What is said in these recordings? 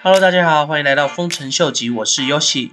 Hello，大家好，欢迎来到丰臣秀吉，我是 Yoshi。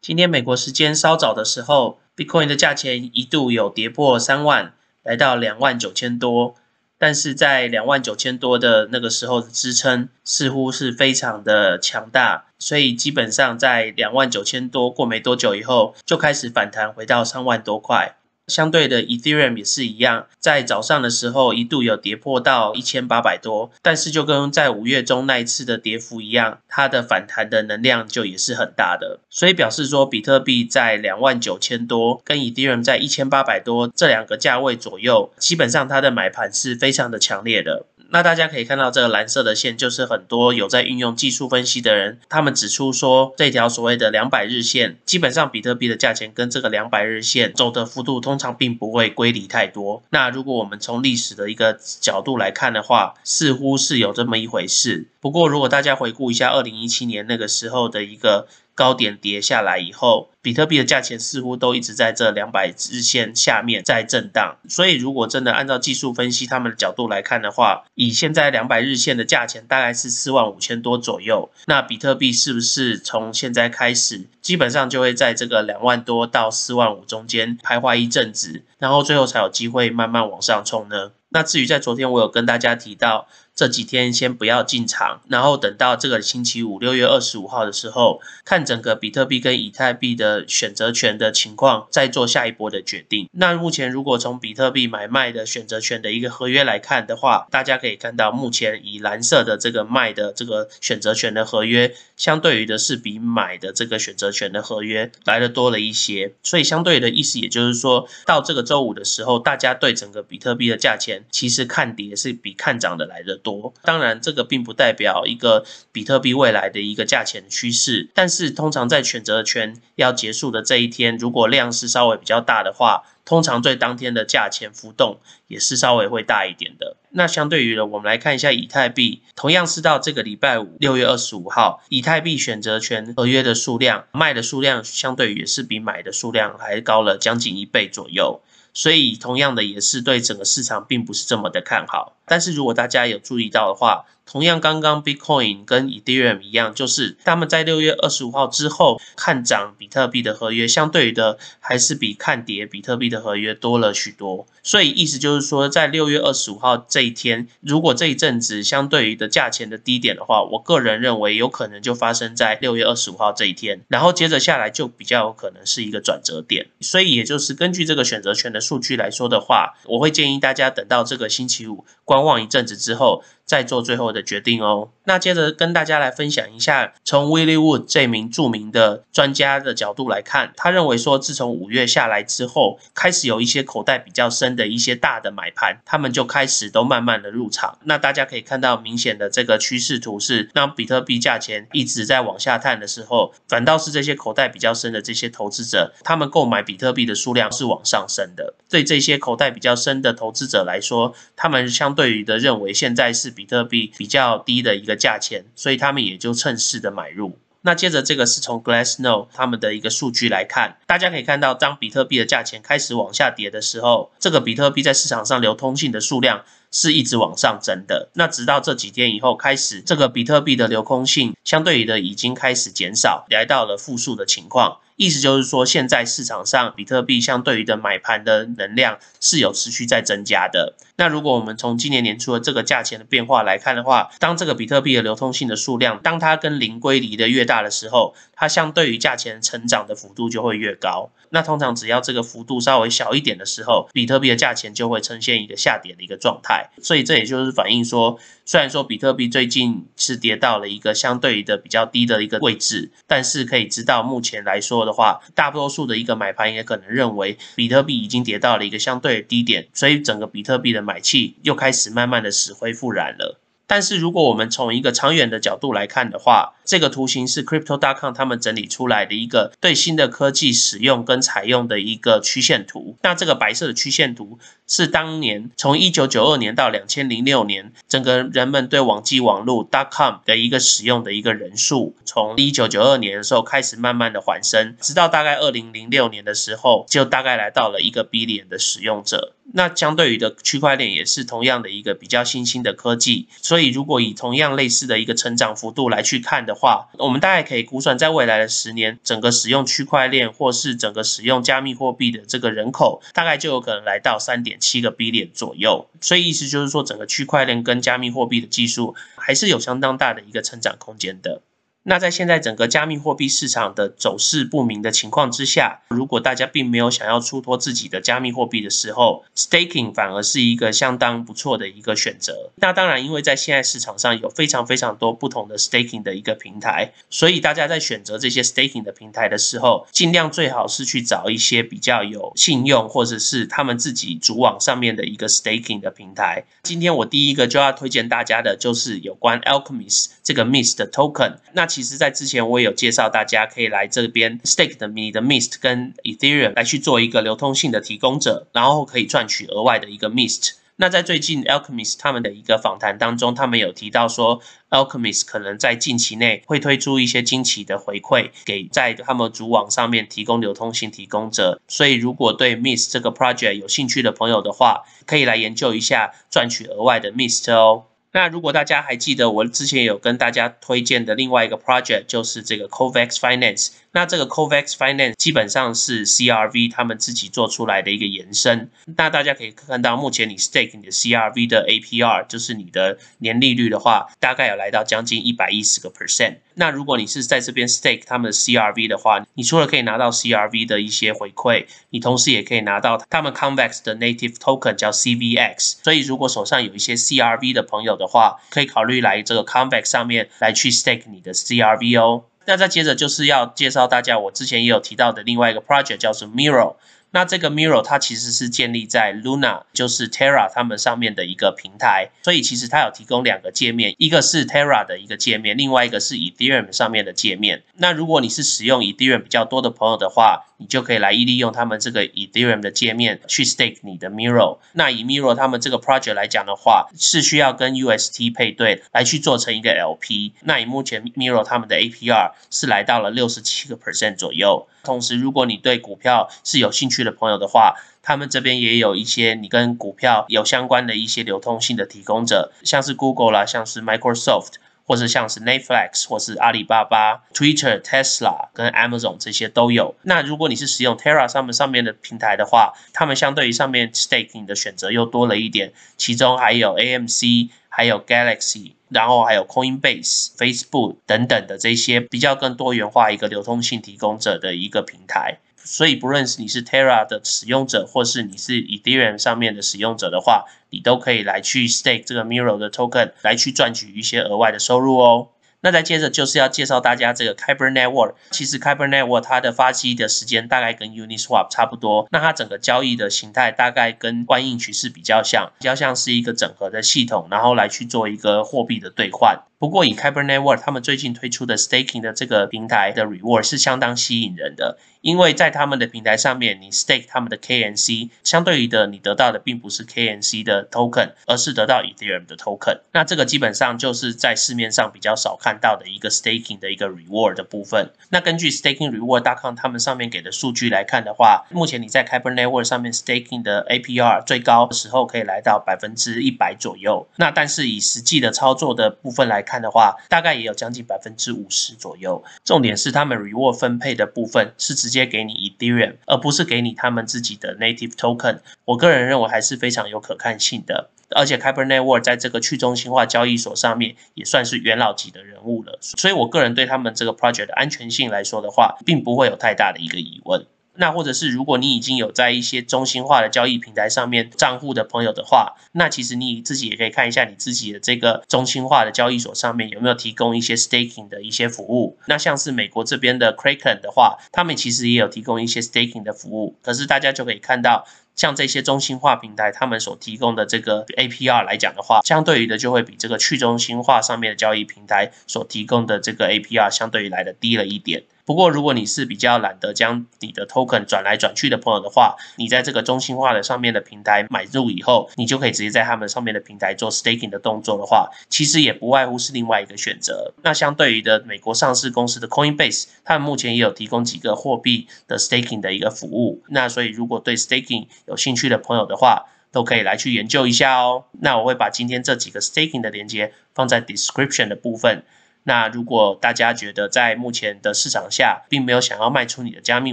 今天美国时间稍早的时候，Bitcoin 的价钱一度有跌破三万，来到两万九千多，但是在两万九千多的那个时候的支撑似乎是非常的强大，所以基本上在两万九千多过没多久以后，就开始反弹回到三万多块。相对的，Ethereum 也是一样，在早上的时候一度有跌破到一千八百多，但是就跟在五月中那一次的跌幅一样，它的反弹的能量就也是很大的，所以表示说比特币在两万九千多，跟 Ethereum 在一千八百多这两个价位左右，基本上它的买盘是非常的强烈的。那大家可以看到，这个蓝色的线就是很多有在运用技术分析的人，他们指出说，这条所谓的两百日线，基本上比特币的价钱跟这个两百日线走的幅度通常并不会归离太多。那如果我们从历史的一个角度来看的话，似乎是有这么一回事。不过，如果大家回顾一下二零一七年那个时候的一个。高点跌下来以后，比特币的价钱似乎都一直在这两百日线下面在震荡。所以，如果真的按照技术分析他们的角度来看的话，以现在两百日线的价钱大概是四万五千多左右，那比特币是不是从现在开始，基本上就会在这个两万多到四万五中间徘徊一阵子，然后最后才有机会慢慢往上冲呢？那至于在昨天我有跟大家提到。这几天先不要进场，然后等到这个星期五六月二十五号的时候，看整个比特币跟以太币的选择权的情况，再做下一波的决定。那目前如果从比特币买卖的选择权的一个合约来看的话，大家可以看到，目前以蓝色的这个卖的这个选择权的合约，相对于的是比买的这个选择权的合约来的多了一些。所以相对的意思，也就是说到这个周五的时候，大家对整个比特币的价钱，其实看跌是比看涨的来的。多，当然这个并不代表一个比特币未来的一个价钱趋势，但是通常在选择权要结束的这一天，如果量是稍微比较大的话，通常对当天的价钱浮动也是稍微会大一点的。那相对于呢，我们来看一下以太币，同样是到这个礼拜五六月二十五号，以太币选择权合约的数量卖的数量，相对于也是比买的数量还高了将近一倍左右。所以，同样的也是对整个市场并不是这么的看好。但是如果大家有注意到的话，同样刚刚 Bitcoin 跟 Ethereum 一样，就是他们在六月二十五号之后看涨比特币的合约，相对于的还是比看跌比特币的合约多了许多。所以意思就是说，在六月二十五号这一天，如果这一阵子相对于的价钱的低点的话，我个人认为有可能就发生在六月二十五号这一天，然后接着下来就比较有可能是一个转折点。所以也就是根据这个选择权的数据来说的话，我会建议大家等到这个星期五观望一阵子之后。再做最后的决定哦。那接着跟大家来分享一下，从 Willie Wood 这名著名的专家的角度来看，他认为说，自从五月下来之后，开始有一些口袋比较深的一些大的买盘，他们就开始都慢慢的入场。那大家可以看到明显的这个趋势图是，当比特币价钱一直在往下探的时候，反倒是这些口袋比较深的这些投资者，他们购买比特币的数量是往上升的。对这些口袋比较深的投资者来说，他们相对于的认为现在是比比特币比较低的一个价钱，所以他们也就趁势的买入。那接着这个是从 Glassnode 他们的一个数据来看，大家可以看到，当比特币的价钱开始往下跌的时候，这个比特币在市场上流通性的数量是一直往上增的。那直到这几天以后，开始这个比特币的流通性相对于的已经开始减少，来到了负数的情况。意思就是说，现在市场上比特币相对于的买盘的能量是有持续在增加的。那如果我们从今年年初的这个价钱的变化来看的话，当这个比特币的流通性的数量，当它跟零归离的越大的时候，它相对于价钱成长的幅度就会越高。那通常只要这个幅度稍微小一点的时候，比特币的价钱就会呈现一个下跌的一个状态。所以这也就是反映说，虽然说比特币最近是跌到了一个相对于的比较低的一个位置，但是可以知道目前来说的。话，大多数的一个买盘也可能认为比特币已经跌到了一个相对低点，所以整个比特币的买气又开始慢慢的死灰复燃了。但是如果我们从一个长远的角度来看的话，这个图形是 Crypto.com 他们整理出来的一个对新的科技使用跟采用的一个曲线图。那这个白色的曲线图是当年从一九九二年到两千零六年，整个人们对网际网络 .com 的一个使用的一个人数，从一九九二年的时候开始慢慢的缓升，直到大概二零零六年的时候，就大概来到了一个 billion 的使用者。那相对于的区块链也是同样的一个比较新兴的科技，所以如果以同样类似的一个成长幅度来去看的话，我们大概可以估算，在未来的十年，整个使用区块链或是整个使用加密货币的这个人口，大概就有可能来到三点七个 B 点左右。所以意思就是说，整个区块链跟加密货币的技术还是有相当大的一个成长空间的。那在现在整个加密货币市场的走势不明的情况之下，如果大家并没有想要出脱自己的加密货币的时候，staking 反而是一个相当不错的一个选择。那当然，因为在现在市场上有非常非常多不同的 staking 的一个平台，所以大家在选择这些 staking 的平台的时候，尽量最好是去找一些比较有信用或者是他们自己主网上面的一个 staking 的平台。今天我第一个就要推荐大家的就是有关 Alchemist 这个 Mist 的 token。那其实，在之前我也有介绍，大家可以来这边 stake 的你的 Mist 跟 Ethereum 来去做一个流通性的提供者，然后可以赚取额外的一个 Mist。那在最近 Alchemist 他们的一个访谈当中，他们有提到说，Alchemist 可能在近期内会推出一些惊奇的回馈给在他们主网上面提供流通性提供者。所以，如果对 Mist 这个 project 有兴趣的朋友的话，可以来研究一下赚取额外的 Mist 哦。那如果大家还记得我之前有跟大家推荐的另外一个 project，就是这个 Covax Finance。那这个 Covax Finance 基本上是 CRV 他们自己做出来的一个延伸。那大家可以看到，目前你 stake 你的 CRV 的 APR，就是你的年利率的话，大概有来到将近一百一十个 percent。那如果你是在这边 stake 他们的 CRV 的话，你除了可以拿到 CRV 的一些回馈，你同时也可以拿到他们 Convex 的 native token 叫 CVX。所以如果手上有一些 CRV 的朋友的话，可以考虑来这个 Convex 上面来去 stake 你的 CRV 哦。那再接着就是要介绍大家，我之前也有提到的另外一个 project 叫做 Mirror。那这个 Miro 它其实是建立在 Luna，就是 Terra 他们上面的一个平台，所以其实它有提供两个界面，一个是 Terra 的一个界面，另外一个是 Ethereum 上面的界面。那如果你是使用 Ethereum 比较多的朋友的话，你就可以来利用他们这个 Ethereum 的界面去 stake 你的 Miro。那以 Miro 他们这个 project 来讲的话，是需要跟 UST 配对来去做成一个 LP。那以目前 Miro 他们的 APR 是来到了六十七个 percent 左右。同时，如果你对股票是有兴趣的朋友的话，他们这边也有一些你跟股票有相关的一些流通性的提供者，像是 Google 啦，像是 Microsoft，或是像是 Netflix，或是阿里巴巴、Twitter、Tesla 跟 Amazon 这些都有。那如果你是使用 Terra 上面上面的平台的话，他们相对于上面 staking 的选择又多了一点，其中还有 AMC，还有 Galaxy。然后还有 Coinbase、Facebook 等等的这些比较更多元化一个流通性提供者的一个平台，所以不论是你是 Terra 的使用者，或是你是 Ethereum 上面的使用者的话，你都可以来去 stake 这个 Miro 的 token 来去赚取一些额外的收入哦。那再接着就是要介绍大家这个 Kyber Network。其实 Kyber Network 它的发机的时间大概跟 Uniswap 差不多。那它整个交易的形态大概跟万应趋势比较像，比较像是一个整合的系统，然后来去做一个货币的兑换。不过以 Kyber Network 他们最近推出的 Staking 的这个平台的 Reward 是相当吸引人的，因为在他们的平台上面，你 Stake 他们的 KNC，相对于的你得到的并不是 KNC 的 Token，而是得到 Ethereum 的 Token。那这个基本上就是在市面上比较少看到的一个 Staking 的一个 Reward 的部分。那根据 Staking Reward.com 他们上面给的数据来看的话，目前你在 Kyber Network 上面 Staking 的 APR 最高的时候可以来到百分之一百左右。那但是以实际的操作的部分来看，看的话，大概也有将近百分之五十左右。重点是他们 reward 分配的部分是直接给你 Ethereum，而不是给你他们自己的 native token。我个人认为还是非常有可看性的。而且 Kyber Network 在这个去中心化交易所上面也算是元老级的人物了。所以我个人对他们这个 project 的安全性来说的话，并不会有太大的一个疑问。那或者是如果你已经有在一些中心化的交易平台上面账户的朋友的话，那其实你自己也可以看一下你自己的这个中心化的交易所上面有没有提供一些 staking 的一些服务。那像是美国这边的 Kraken 的话，他们其实也有提供一些 staking 的服务。可是大家就可以看到，像这些中心化平台他们所提供的这个 APR 来讲的话，相对于的就会比这个去中心化上面的交易平台所提供的这个 APR 相对于来的低了一点。不过，如果你是比较懒得将你的 token 转来转去的朋友的话，你在这个中心化的上面的平台买入以后，你就可以直接在他们上面的平台做 staking 的动作的话，其实也不外乎是另外一个选择。那相对于的美国上市公司的 Coinbase，他们目前也有提供几个货币的 staking 的一个服务。那所以，如果对 staking 有兴趣的朋友的话，都可以来去研究一下哦。那我会把今天这几个 staking 的连接放在 description 的部分。那如果大家觉得在目前的市场下，并没有想要卖出你的加密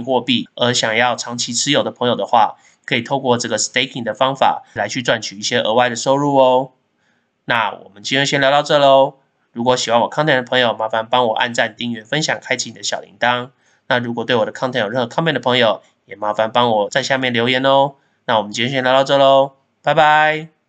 货币，而想要长期持有的朋友的话，可以透过这个 staking 的方法来去赚取一些额外的收入哦。那我们今天先聊到这喽。如果喜欢我 content 的朋友，麻烦帮我按赞、订阅、分享、开启你的小铃铛。那如果对我的 content 有任何 comment 的朋友，也麻烦帮我在下面留言哦。那我们今天先聊到这喽，拜拜。